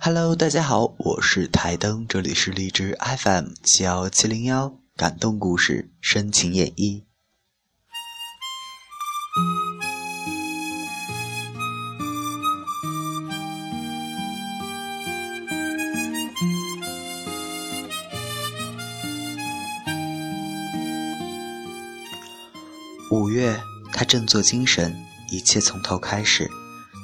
Hello，大家好，我是台灯，这里是荔枝 FM 七幺七零幺，感动故事，深情演绎。五月，他振作精神，一切从头开始。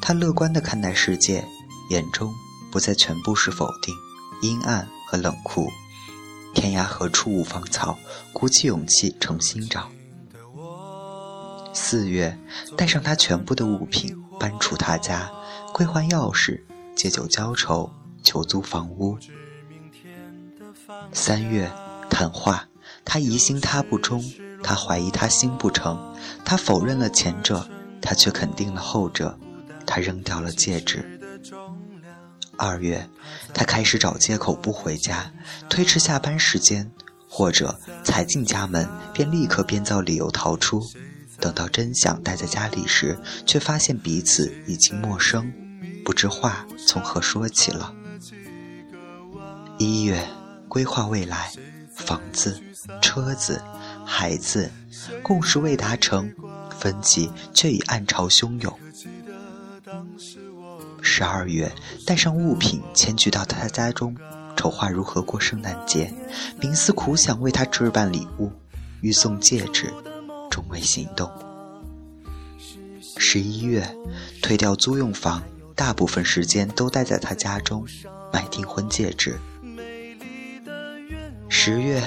他乐观地看待世界，眼中不再全部是否定、阴暗和冷酷。天涯何处无芳草，鼓起勇气重新找。四月，带上他全部的物品，搬出他家，归还钥匙，借酒浇愁，求租房屋。三月，谈话，他疑心他不忠。他怀疑他心不诚，他否认了前者，他却肯定了后者。他扔掉了戒指。二月，他开始找借口不回家，推迟下班时间，或者才进家门便立刻编造理由逃出。等到真想待在家里时，却发现彼此已经陌生，不知话从何说起了。一月，规划未来，房子、车子。孩子，共识未达成，分歧却已暗潮汹涌。十二月，带上物品迁居到他家中，筹划如何过圣诞节，冥思苦想为他置办礼物，欲送戒指，终未行动。十一月，退掉租用房，大部分时间都待在他家中，买订婚戒指。十月，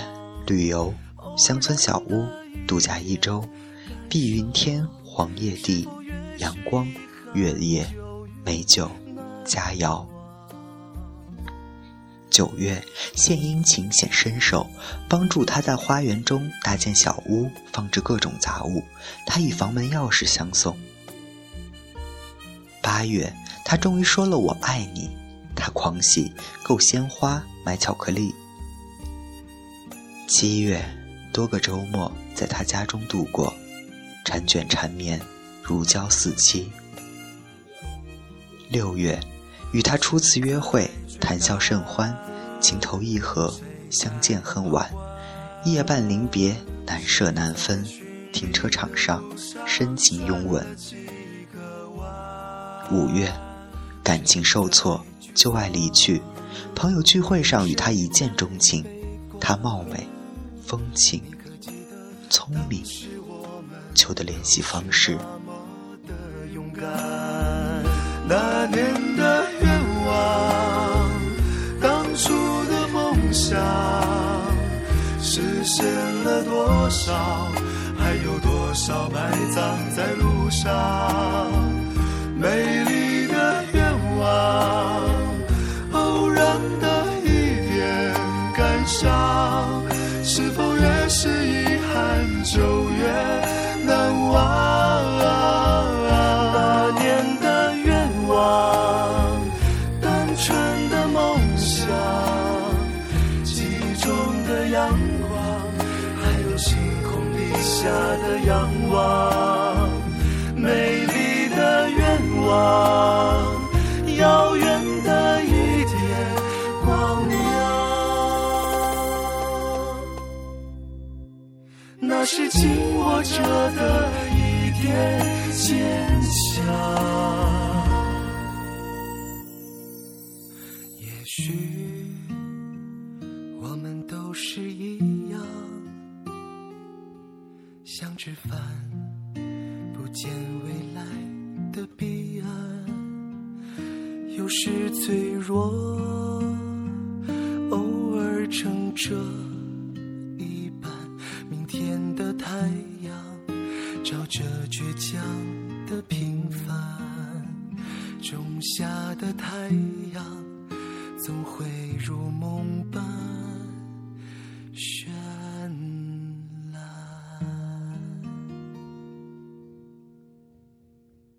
旅游。乡村小屋度假一周，碧云天，黄叶地，阳光，月夜，美酒，佳肴。九月，献殷勤，显身手，帮助他在花园中搭建小屋，放置各种杂物。他以房门钥匙相送。八月，他终于说了“我爱你”，他狂喜，购鲜花，买巧克力。七月。多个周末在他家中度过，缠卷缠绵，如胶似漆。六月，与他初次约会，谈笑甚欢，情投意合，相见恨晚，夜半临别，难舍难分。停车场上，深情拥吻。五月，感情受挫，旧爱离去，朋友聚会上与他一见钟情，他貌美。风情、聪明，求的联系方式。年的愿望，当初的梦想，实现了多少？还有多少埋葬在路上？美丽的愿望，偶然的一点感伤。是否越是遗憾，就越家的仰望，美丽的愿望，遥远的一点光亮。那是紧握着的一点坚强。想吃饭，不见未来的彼岸。有时脆弱，偶尔撑着一半。明天的太阳。照着倔强的平凡，仲夏的太阳总会如梦般。